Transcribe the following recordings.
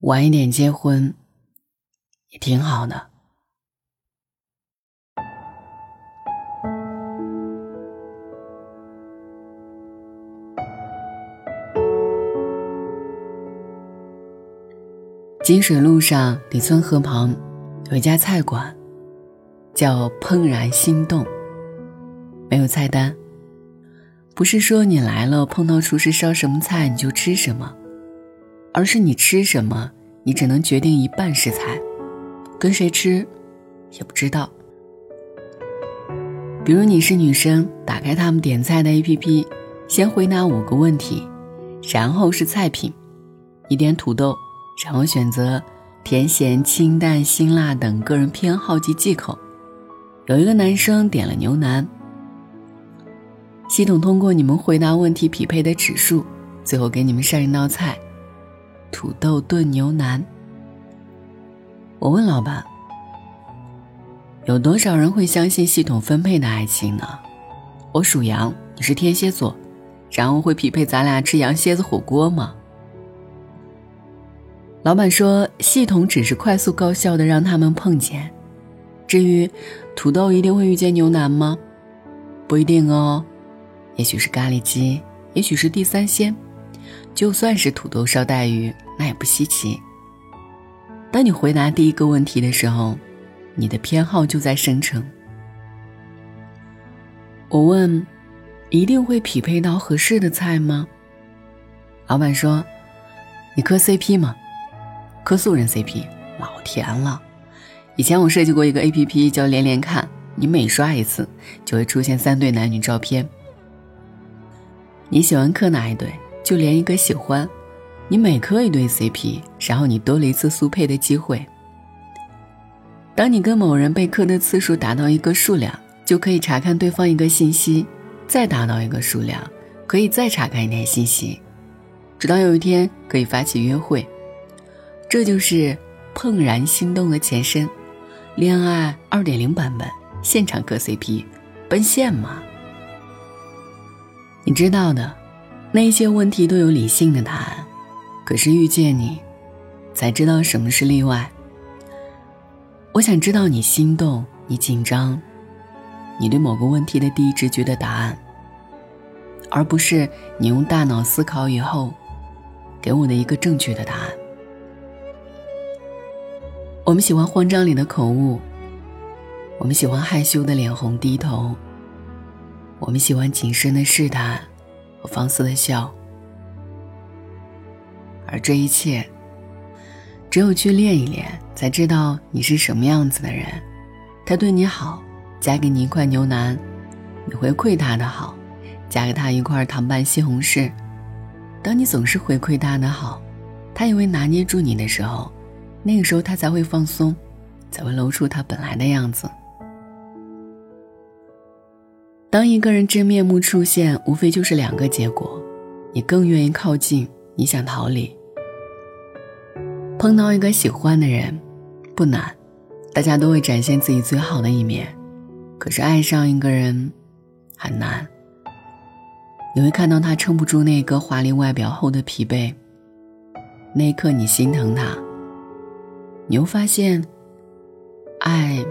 晚一点结婚也挺好的。金水路上李村河旁有一家菜馆，叫“怦然心动”。没有菜单，不是说你来了碰到厨师烧什么菜你就吃什么，而是你吃什么，你只能决定一半食材，跟谁吃也不知道。比如你是女生，打开他们点菜的 APP，先回答五个问题，然后是菜品，你点土豆。然后选择甜咸清淡辛辣等个人偏好及忌口。有一个男生点了牛腩。系统通过你们回答问题匹配的指数，最后给你们上一道菜：土豆炖牛腩。我问老板：有多少人会相信系统分配的爱情呢？我属羊，你是天蝎座，然后会匹配咱俩吃羊蝎子火锅吗？老板说：“系统只是快速高效的让他们碰见，至于土豆一定会遇见牛腩吗？不一定哦，也许是咖喱鸡，也许是地三鲜，就算是土豆烧带鱼，那也不稀奇。当你回答第一个问题的时候，你的偏好就在生成。我问：一定会匹配到合适的菜吗？老板说：你磕 CP 吗？”磕素人 CP 老甜了。以前我设计过一个 APP 叫连连看，你每刷一次就会出现三对男女照片。你喜欢磕哪一对，就连一个喜欢。你每磕一对 CP，然后你多了一次速配的机会。当你跟某人被磕的次数达到一个数量，就可以查看对方一个信息，再达到一个数量，可以再查看一点信息，直到有一天可以发起约会。这就是怦然心动的前身，恋爱二点零版本，现场磕 CP，奔现嘛。你知道的，那些问题都有理性的答案，可是遇见你，才知道什么是例外。我想知道你心动，你紧张，你对某个问题的第一直觉的答案，而不是你用大脑思考以后，给我的一个正确的答案。我们喜欢慌张里的口误，我们喜欢害羞的脸红低头，我们喜欢谨慎的试探和放肆的笑，而这一切，只有去练一练，才知道你是什么样子的人。他对你好，夹给你一块牛腩，你回馈他的好，夹给他一块糖拌西红柿。当你总是回馈他的好，他以为拿捏住你的时候。那个时候他才会放松，才会露出他本来的样子。当一个人真面目出现，无非就是两个结果：你更愿意靠近，你想逃离。碰到一个喜欢的人，不难，大家都会展现自己最好的一面。可是爱上一个人，很难。你会看到他撑不住那个华丽外表后的疲惫，那一刻你心疼他。你又发现，爱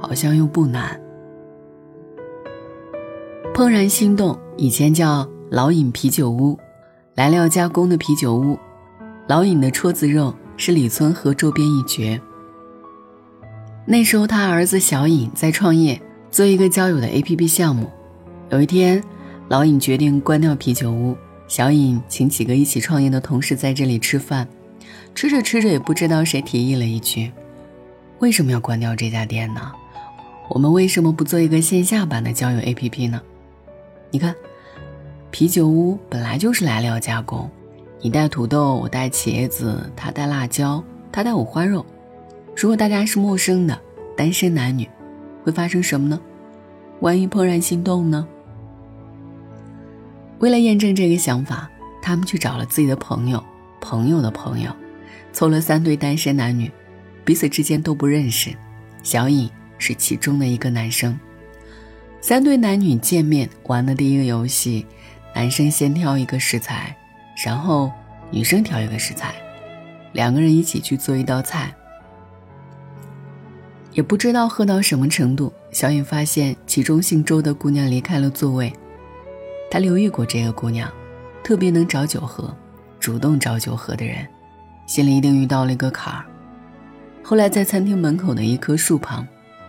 好像又不难。怦然心动以前叫老尹啤酒屋，来料加工的啤酒屋。老尹的戳子肉是李村和周边一绝。那时候他儿子小尹在创业，做一个交友的 APP 项目。有一天，老尹决定关掉啤酒屋，小尹请几个一起创业的同事在这里吃饭。吃着吃着，也不知道谁提议了一句：“为什么要关掉这家店呢？我们为什么不做一个线下版的交友 APP 呢？你看，啤酒屋本来就是来料加工，你带土豆，我带茄子，他带辣椒，他带五花肉。如果大家是陌生的单身男女，会发生什么呢？万一怦然心动呢？”为了验证这个想法，他们去找了自己的朋友，朋友的朋友。凑了三对单身男女，彼此之间都不认识。小颖是其中的一个男生。三对男女见面玩的第一个游戏，男生先挑一个食材，然后女生挑一个食材，两个人一起去做一道菜。也不知道喝到什么程度，小颖发现其中姓周的姑娘离开了座位。她留意过这个姑娘，特别能找酒喝，主动找酒喝的人，心里一定遇到了一个坎儿。后来在餐厅门口的一棵树旁，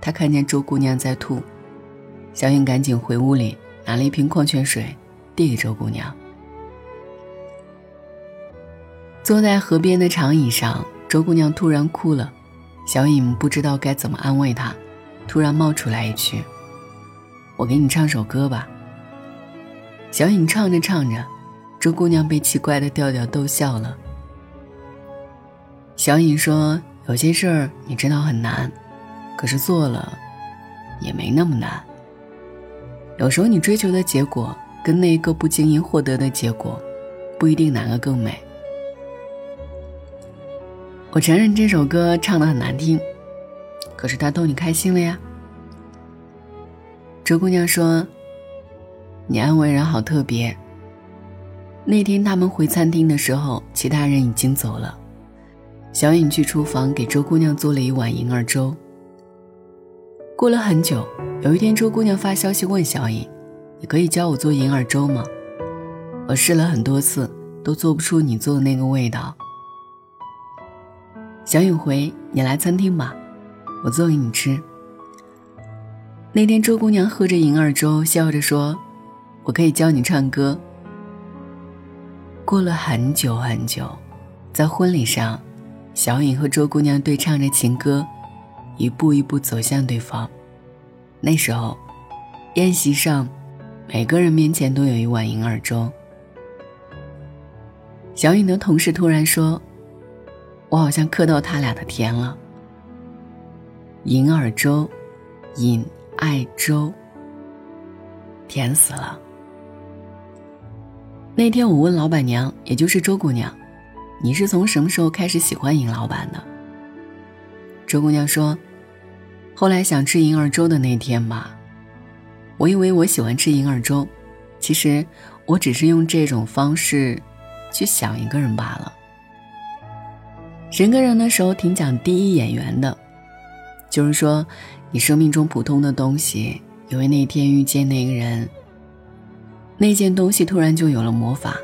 她看见周姑娘在吐，小颖赶紧回屋里拿了一瓶矿泉水，递给周姑娘。坐在河边的长椅上，周姑娘突然哭了。小颖不知道该怎么安慰她，突然冒出来一句：“我给你唱首歌吧。”小颖唱着唱着，周姑娘被奇怪的调调逗笑了。小颖说：“有些事儿你知道很难，可是做了，也没那么难。有时候你追求的结果跟那个不经意获得的结果，不一定哪个更美。”我承认这首歌唱的很难听，可是他逗你开心了呀。周姑娘说：“你安慰人好特别。”那天他们回餐厅的时候，其他人已经走了。小颖去厨房给周姑娘做了一碗银耳粥。过了很久，有一天周姑娘发消息问小颖：“你可以教我做银耳粥吗？我试了很多次，都做不出你做的那个味道。”小颖回：“你来餐厅吧，我做给你吃。”那天周姑娘喝着银耳粥，笑着说：“我可以教你唱歌。”过了很久很久，在婚礼上，小颖和周姑娘对唱着情歌，一步一步走向对方。那时候，宴席上，每个人面前都有一碗银耳粥。小颖的同事突然说。我好像磕到他俩的甜了。银耳粥，饮爱粥，甜死了。那天我问老板娘，也就是周姑娘，你是从什么时候开始喜欢尹老板的？周姑娘说，后来想吃银耳粥的那天吧。我以为我喜欢吃银耳粥，其实我只是用这种方式去想一个人罢了。人跟人的时候挺讲第一眼缘的，就是说，你生命中普通的东西，因为那天遇见那个人，那件东西突然就有了魔法。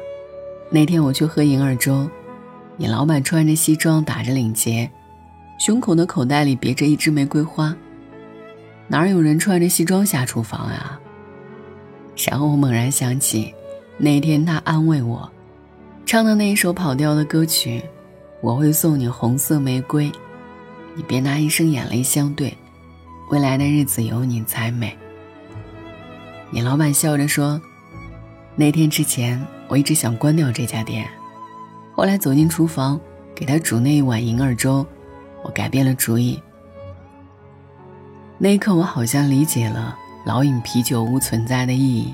那天我去喝银耳粥，你老板穿着西装，打着领结，胸口的口袋里别着一支玫瑰花，哪有人穿着西装下厨房啊？然后我猛然想起，那天他安慰我，唱的那一首跑调的歌曲。我会送你红色玫瑰，你别拿一生眼泪相对，未来的日子有你才美。你老板笑着说：“那天之前，我一直想关掉这家店，后来走进厨房给他煮那一碗银耳粥，我改变了主意。那一刻，我好像理解了老饮啤酒屋存在的意义，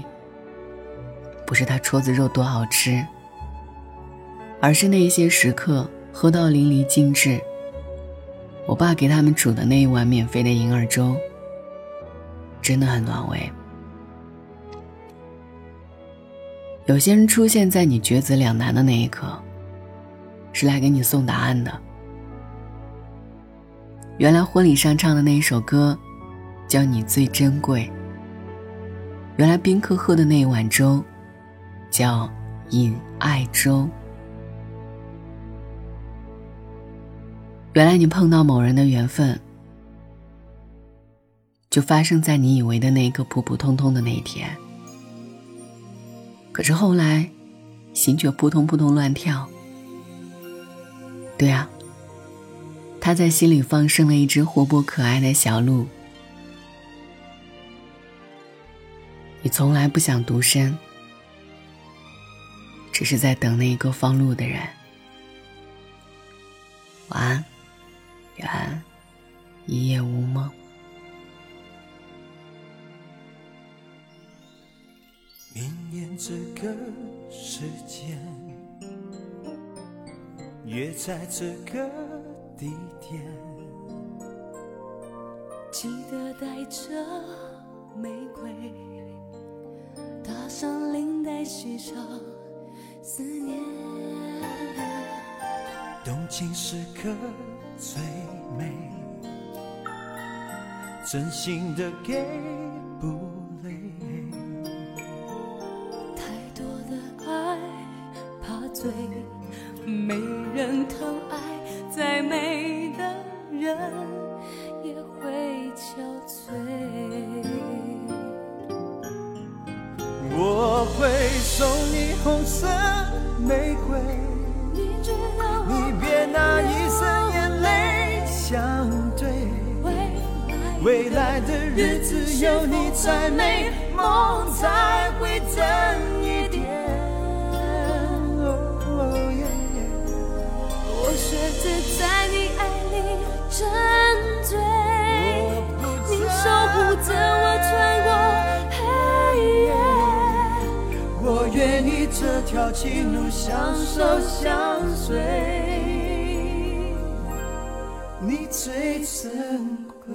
不是他戳子肉多好吃，而是那些时刻。”喝到淋漓尽致。我爸给他们煮的那一碗免费的银耳粥，真的很暖胃。有些人出现在你抉择两难的那一刻，是来给你送答案的。原来婚礼上唱的那一首歌，叫你最珍贵。原来宾客喝的那一碗粥，叫饮爱粥。原来你碰到某人的缘分，就发生在你以为的那个普普通通的那一天。可是后来，心却扑通扑通乱跳。对啊，他在心里放生了一只活泼可爱的小鹿。你从来不想独身，只是在等那一个放路的人。晚安。愿一夜无梦。明年这个时间，约在这个地点，记得带着玫瑰，上领带，许上思念。动情时刻最美，真心的给不累。太多的爱怕醉，没送你红色玫瑰，你知道你别拿一生眼泪相对。未来的日子有你才美，梦才会真一点。我学着在你爱里情路相守相随，你最珍贵。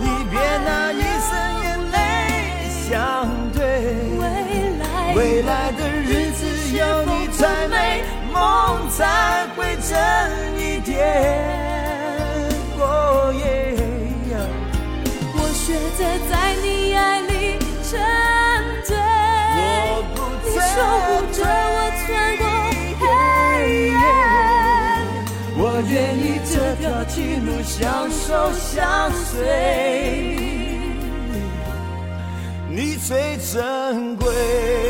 我你别拿一生眼泪相对。未来的日子有你才美，梦才会真一点。哦耶！我学着在你爱里沉醉，你守护着我穿过黑夜。我愿意这条情路相守相随，最珍贵。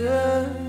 的，